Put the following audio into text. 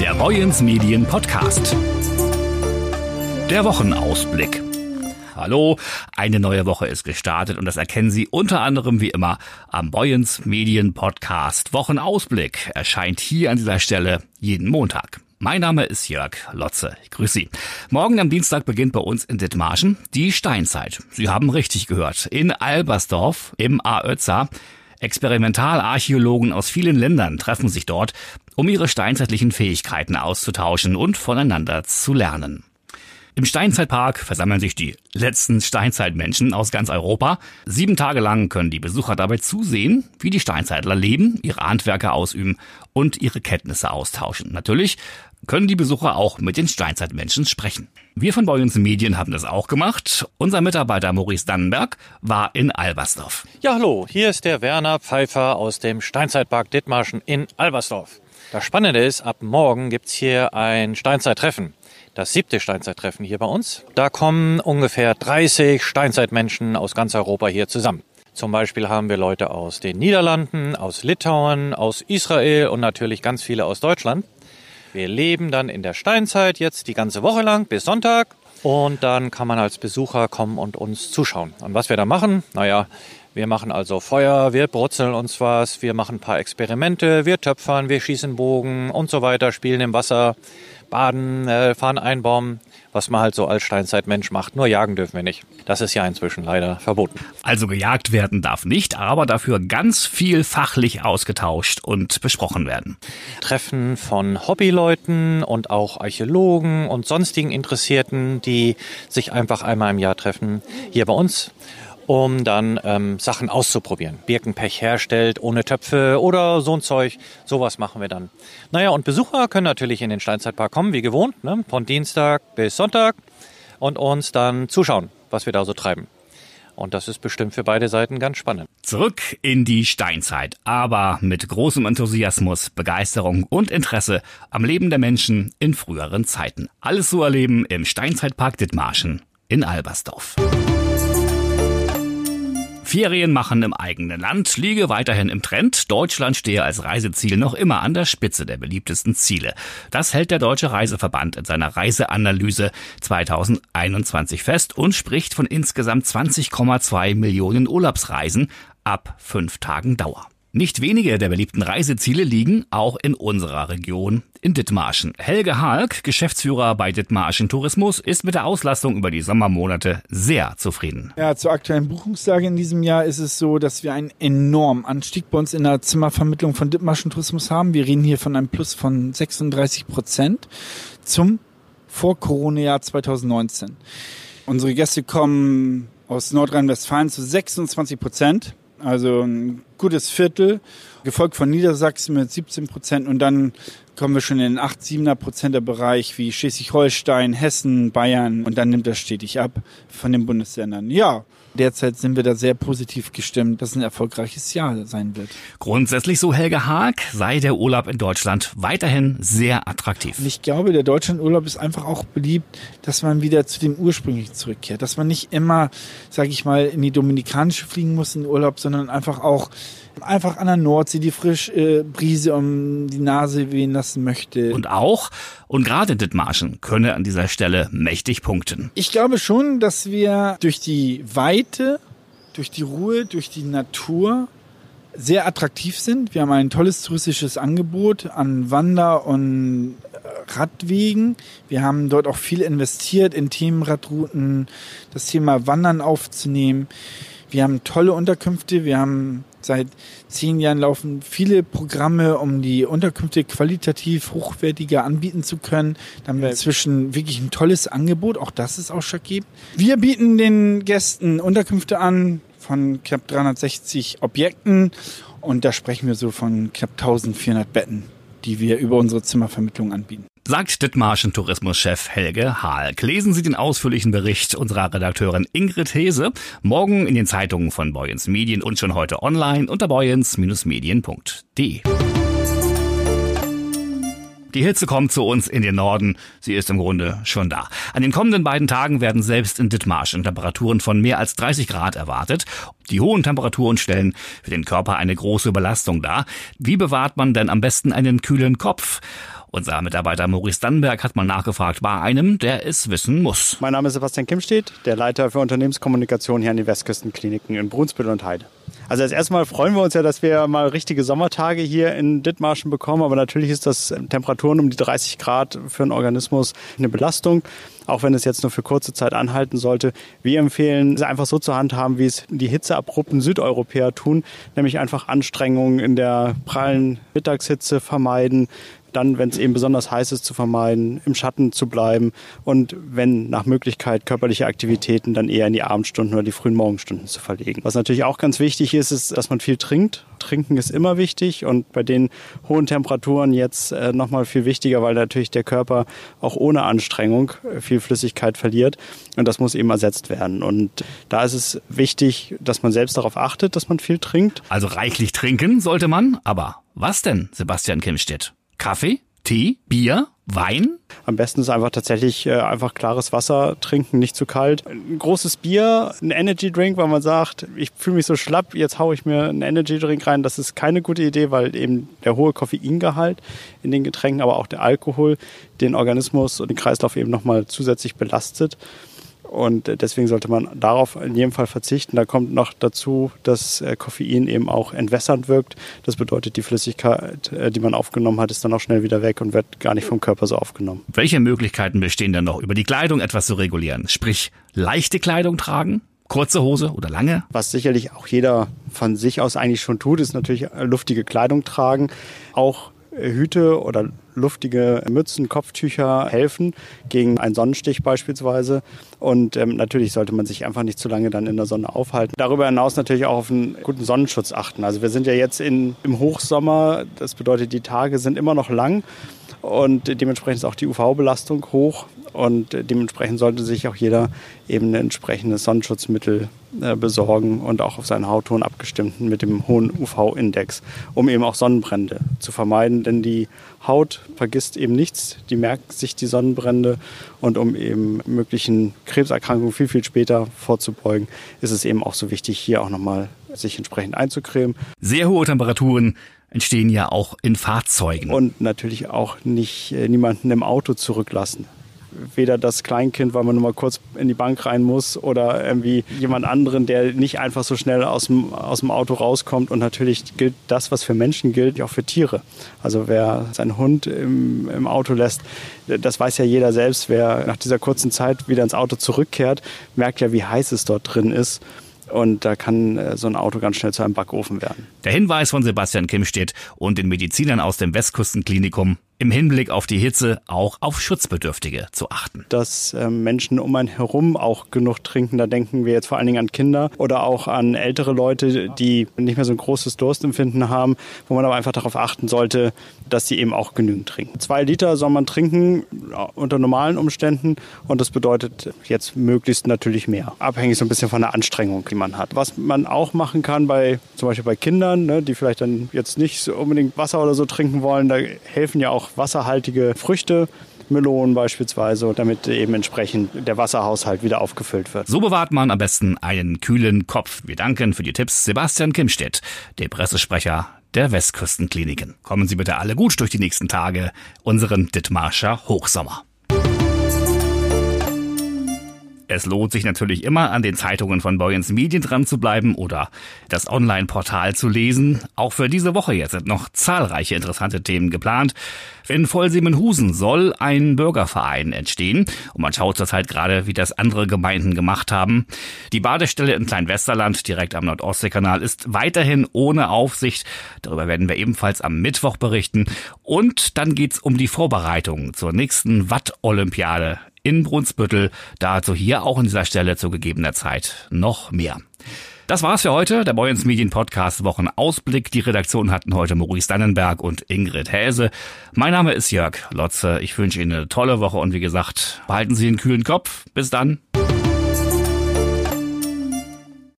Der Boyens Medien Podcast. Der Wochenausblick. Hallo, eine neue Woche ist gestartet und das erkennen Sie unter anderem wie immer am Boyens Medien Podcast. Wochenausblick erscheint hier an dieser Stelle jeden Montag. Mein Name ist Jörg Lotze. Ich grüße Sie. Morgen am Dienstag beginnt bei uns in Dithmarschen die Steinzeit. Sie haben richtig gehört. In Albersdorf im Aötzer. Experimentalarchäologen aus vielen Ländern treffen sich dort, um ihre steinzeitlichen Fähigkeiten auszutauschen und voneinander zu lernen. Im Steinzeitpark versammeln sich die letzten Steinzeitmenschen aus ganz Europa. Sieben Tage lang können die Besucher dabei zusehen, wie die Steinzeitler leben, ihre Handwerke ausüben und ihre Kenntnisse austauschen. Natürlich können die Besucher auch mit den Steinzeitmenschen sprechen. Wir von Boyens Medien haben das auch gemacht. Unser Mitarbeiter Maurice Dannenberg war in Albersdorf. Ja, hallo, hier ist der Werner Pfeiffer aus dem Steinzeitpark Dithmarschen in Albersdorf. Das Spannende ist, ab morgen gibt's hier ein Steinzeittreffen das siebte Steinzeittreffen hier bei uns. Da kommen ungefähr 30 Steinzeitmenschen aus ganz Europa hier zusammen. Zum Beispiel haben wir Leute aus den Niederlanden, aus Litauen, aus Israel und natürlich ganz viele aus Deutschland. Wir leben dann in der Steinzeit jetzt die ganze Woche lang bis Sonntag und dann kann man als Besucher kommen und uns zuschauen. Und was wir da machen? Naja, wir machen also Feuer, wir brutzeln uns was, wir machen ein paar Experimente, wir töpfern, wir schießen Bogen und so weiter, spielen im Wasser baden, äh, fahren einbauen, was man halt so als Steinzeitmensch macht. Nur jagen dürfen wir nicht. Das ist ja inzwischen leider verboten. Also gejagt werden darf nicht, aber dafür ganz viel fachlich ausgetauscht und besprochen werden. Treffen von Hobbyleuten und auch Archäologen und sonstigen Interessierten, die sich einfach einmal im Jahr treffen, hier bei uns um dann ähm, Sachen auszuprobieren. Birkenpech herstellt ohne Töpfe oder so ein Zeug. Sowas machen wir dann. Naja, und Besucher können natürlich in den Steinzeitpark kommen, wie gewohnt, ne? von Dienstag bis Sonntag und uns dann zuschauen, was wir da so treiben. Und das ist bestimmt für beide Seiten ganz spannend. Zurück in die Steinzeit, aber mit großem Enthusiasmus, Begeisterung und Interesse am Leben der Menschen in früheren Zeiten. Alles zu erleben im Steinzeitpark Dithmarschen in Albersdorf. Ferien machen im eigenen Land liege weiterhin im Trend. Deutschland stehe als Reiseziel noch immer an der Spitze der beliebtesten Ziele. Das hält der Deutsche Reiseverband in seiner Reiseanalyse 2021 fest und spricht von insgesamt 20,2 Millionen Urlaubsreisen ab fünf Tagen Dauer. Nicht wenige der beliebten Reiseziele liegen auch in unserer Region in Dithmarschen. Helge Halk, Geschäftsführer bei Dithmarschen Tourismus, ist mit der Auslastung über die Sommermonate sehr zufrieden. Ja, zur aktuellen Buchungslage in diesem Jahr ist es so, dass wir einen enormen Anstieg bei uns in der Zimmervermittlung von Dithmarschen Tourismus haben. Wir reden hier von einem Plus von 36 Prozent zum Vor-Corona-Jahr 2019. Unsere Gäste kommen aus Nordrhein-Westfalen zu 26 Prozent also ein gutes Viertel, gefolgt von Niedersachsen mit 17 Prozent und dann kommen wir schon in den 8, 7er Prozenter Bereich wie Schleswig-Holstein, Hessen, Bayern und dann nimmt das stetig ab von den Bundesländern. Ja, derzeit sind wir da sehr positiv gestimmt, dass es ein erfolgreiches Jahr sein wird. Grundsätzlich so Helge Haag sei der Urlaub in Deutschland weiterhin sehr attraktiv. Und ich glaube, der Deutschlandurlaub ist einfach auch beliebt, dass man wieder zu dem ursprünglichen zurückkehrt, dass man nicht immer, sage ich mal, in die Dominikanische fliegen muss in den Urlaub, sondern einfach auch einfach an der Nordsee die frische äh, Brise um die Nase wehen lassen möchte. Und auch, und gerade Dithmarschen könne an dieser Stelle mächtig punkten. Ich glaube schon, dass wir durch die Weite, durch die Ruhe, durch die Natur sehr attraktiv sind. Wir haben ein tolles touristisches Angebot an Wander- und äh, Radwegen. Wir haben dort auch viel investiert in Themenradrouten, das Thema Wandern aufzunehmen. Wir haben tolle Unterkünfte. Wir haben seit zehn Jahren laufen viele Programme, um die Unterkünfte qualitativ hochwertiger anbieten zu können. Da haben wir inzwischen wirklich ein tolles Angebot. Auch das ist ausschlaggebend. Wir bieten den Gästen Unterkünfte an von knapp 360 Objekten. Und da sprechen wir so von knapp 1400 Betten, die wir über unsere Zimmervermittlung anbieten sagt Dithmarschen Tourismuschef Helge Hahlk. Lesen Sie den ausführlichen Bericht unserer Redakteurin Ingrid Hese morgen in den Zeitungen von Boyens Medien und schon heute online unter boyens-medien.de. Die Hitze kommt zu uns in den Norden. Sie ist im Grunde schon da. An den kommenden beiden Tagen werden selbst in Dithmarschen Temperaturen von mehr als 30 Grad erwartet. Die hohen Temperaturen stellen für den Körper eine große Belastung dar. Wie bewahrt man denn am besten einen kühlen Kopf? Unser Mitarbeiter Maurice Dannenberg hat mal nachgefragt bei einem, der es wissen muss. Mein Name ist Sebastian Kimstedt, der Leiter für Unternehmenskommunikation hier an den Westküstenkliniken in Brunsbüttel und Heide. Also als erstmal freuen wir uns ja, dass wir mal richtige Sommertage hier in Dithmarschen bekommen, aber natürlich ist das Temperaturen um die 30 Grad für einen Organismus eine Belastung, auch wenn es jetzt nur für kurze Zeit anhalten sollte. Wir empfehlen, es einfach so zu handhaben, wie es die hitzeabrupten Südeuropäer tun, nämlich einfach Anstrengungen in der prallen Mittagshitze vermeiden, dann, wenn es eben besonders heiß ist, zu vermeiden, im Schatten zu bleiben und wenn nach Möglichkeit körperliche Aktivitäten dann eher in die Abendstunden oder die frühen Morgenstunden zu verlegen. Was natürlich auch ganz wichtig ist, ist, dass man viel trinkt. Trinken ist immer wichtig und bei den hohen Temperaturen jetzt äh, nochmal viel wichtiger, weil natürlich der Körper auch ohne Anstrengung äh, viel Flüssigkeit verliert und das muss eben ersetzt werden. Und da ist es wichtig, dass man selbst darauf achtet, dass man viel trinkt. Also reichlich trinken sollte man, aber was denn, Sebastian Kimstedt? Kaffee, Tee, Bier, Wein? Am besten ist einfach tatsächlich äh, einfach klares Wasser trinken, nicht zu kalt. Ein großes Bier, ein Energy Drink, weil man sagt, ich fühle mich so schlapp, jetzt haue ich mir einen Energy Drink rein. Das ist keine gute Idee, weil eben der hohe Koffeingehalt in den Getränken, aber auch der Alkohol den Organismus und den Kreislauf eben nochmal zusätzlich belastet. Und deswegen sollte man darauf in jedem Fall verzichten. Da kommt noch dazu, dass äh, Koffein eben auch entwässernd wirkt. Das bedeutet, die Flüssigkeit, äh, die man aufgenommen hat, ist dann auch schnell wieder weg und wird gar nicht vom Körper so aufgenommen. Welche Möglichkeiten bestehen denn noch, über die Kleidung etwas zu regulieren? Sprich, leichte Kleidung tragen? Kurze Hose oder lange? Was sicherlich auch jeder von sich aus eigentlich schon tut, ist natürlich luftige Kleidung tragen. Auch Hüte oder luftige Mützen, Kopftücher helfen gegen einen Sonnenstich beispielsweise. Und ähm, natürlich sollte man sich einfach nicht zu lange dann in der Sonne aufhalten. Darüber hinaus natürlich auch auf einen guten Sonnenschutz achten. Also wir sind ja jetzt in, im Hochsommer, das bedeutet, die Tage sind immer noch lang und dementsprechend ist auch die UV-Belastung hoch und dementsprechend sollte sich auch jeder eben ein entsprechendes Sonnenschutzmittel äh, besorgen und auch auf seinen Hautton abgestimmten mit dem hohen UV-Index, um eben auch Sonnenbrände zu vermeiden, denn die Haut vergisst eben nichts, die merkt sich die Sonnenbrände und um eben möglichen Krebserkrankungen viel, viel später vorzubeugen, ist es eben auch so wichtig, hier auch nochmal sich entsprechend einzucremen. Sehr hohe Temperaturen entstehen ja auch in Fahrzeugen. Und natürlich auch nicht äh, niemanden im Auto zurücklassen. Weder das Kleinkind, weil man nur mal kurz in die Bank rein muss, oder irgendwie jemand anderen, der nicht einfach so schnell aus dem, aus dem Auto rauskommt. Und natürlich gilt das, was für Menschen gilt, auch für Tiere. Also wer seinen Hund im, im Auto lässt, das weiß ja jeder selbst. Wer nach dieser kurzen Zeit wieder ins Auto zurückkehrt, merkt ja, wie heiß es dort drin ist. Und da kann äh, so ein Auto ganz schnell zu einem Backofen werden. Der Hinweis von Sebastian Kimstedt und den Medizinern aus dem Westküstenklinikum im Hinblick auf die Hitze auch auf Schutzbedürftige zu achten. Dass äh, Menschen um einen herum auch genug trinken, da denken wir jetzt vor allen Dingen an Kinder oder auch an ältere Leute, die nicht mehr so ein großes Durstempfinden haben, wo man aber einfach darauf achten sollte, dass sie eben auch genügend trinken. Zwei Liter soll man trinken unter normalen Umständen und das bedeutet jetzt möglichst natürlich mehr. Abhängig so ein bisschen von der Anstrengung, die man hat. Was man auch machen kann bei zum Beispiel bei Kindern, ne, die vielleicht dann jetzt nicht so unbedingt Wasser oder so trinken wollen, da helfen ja auch wasserhaltige Früchte. Melonen beispielsweise, damit eben entsprechend der Wasserhaushalt wieder aufgefüllt wird. So bewahrt man am besten einen kühlen Kopf. Wir danken für die Tipps Sebastian Kimstedt, dem Pressesprecher der Westküstenkliniken. Kommen Sie bitte alle gut durch die nächsten Tage, unseren Dithmarscher Hochsommer. Es lohnt sich natürlich immer, an den Zeitungen von Boyens Medien dran zu bleiben oder das Online-Portal zu lesen. Auch für diese Woche jetzt sind noch zahlreiche interessante Themen geplant. In Vollsemenhusen soll ein Bürgerverein entstehen und man schaut zurzeit gerade, wie das andere Gemeinden gemacht haben. Die Badestelle in Kleinwesterland direkt am Nordostseekanal ist weiterhin ohne Aufsicht. Darüber werden wir ebenfalls am Mittwoch berichten. Und dann geht's um die Vorbereitung zur nächsten Watt-Olympiade in Brunsbüttel. Dazu hier auch an dieser Stelle zu gegebener Zeit noch mehr. Das war's für heute, der Boyens Medien Podcast Wochenausblick. Die Redaktion hatten heute Maurice Dannenberg und Ingrid Häse. Mein Name ist Jörg Lotze. Ich wünsche Ihnen eine tolle Woche und wie gesagt, behalten Sie einen kühlen Kopf. Bis dann.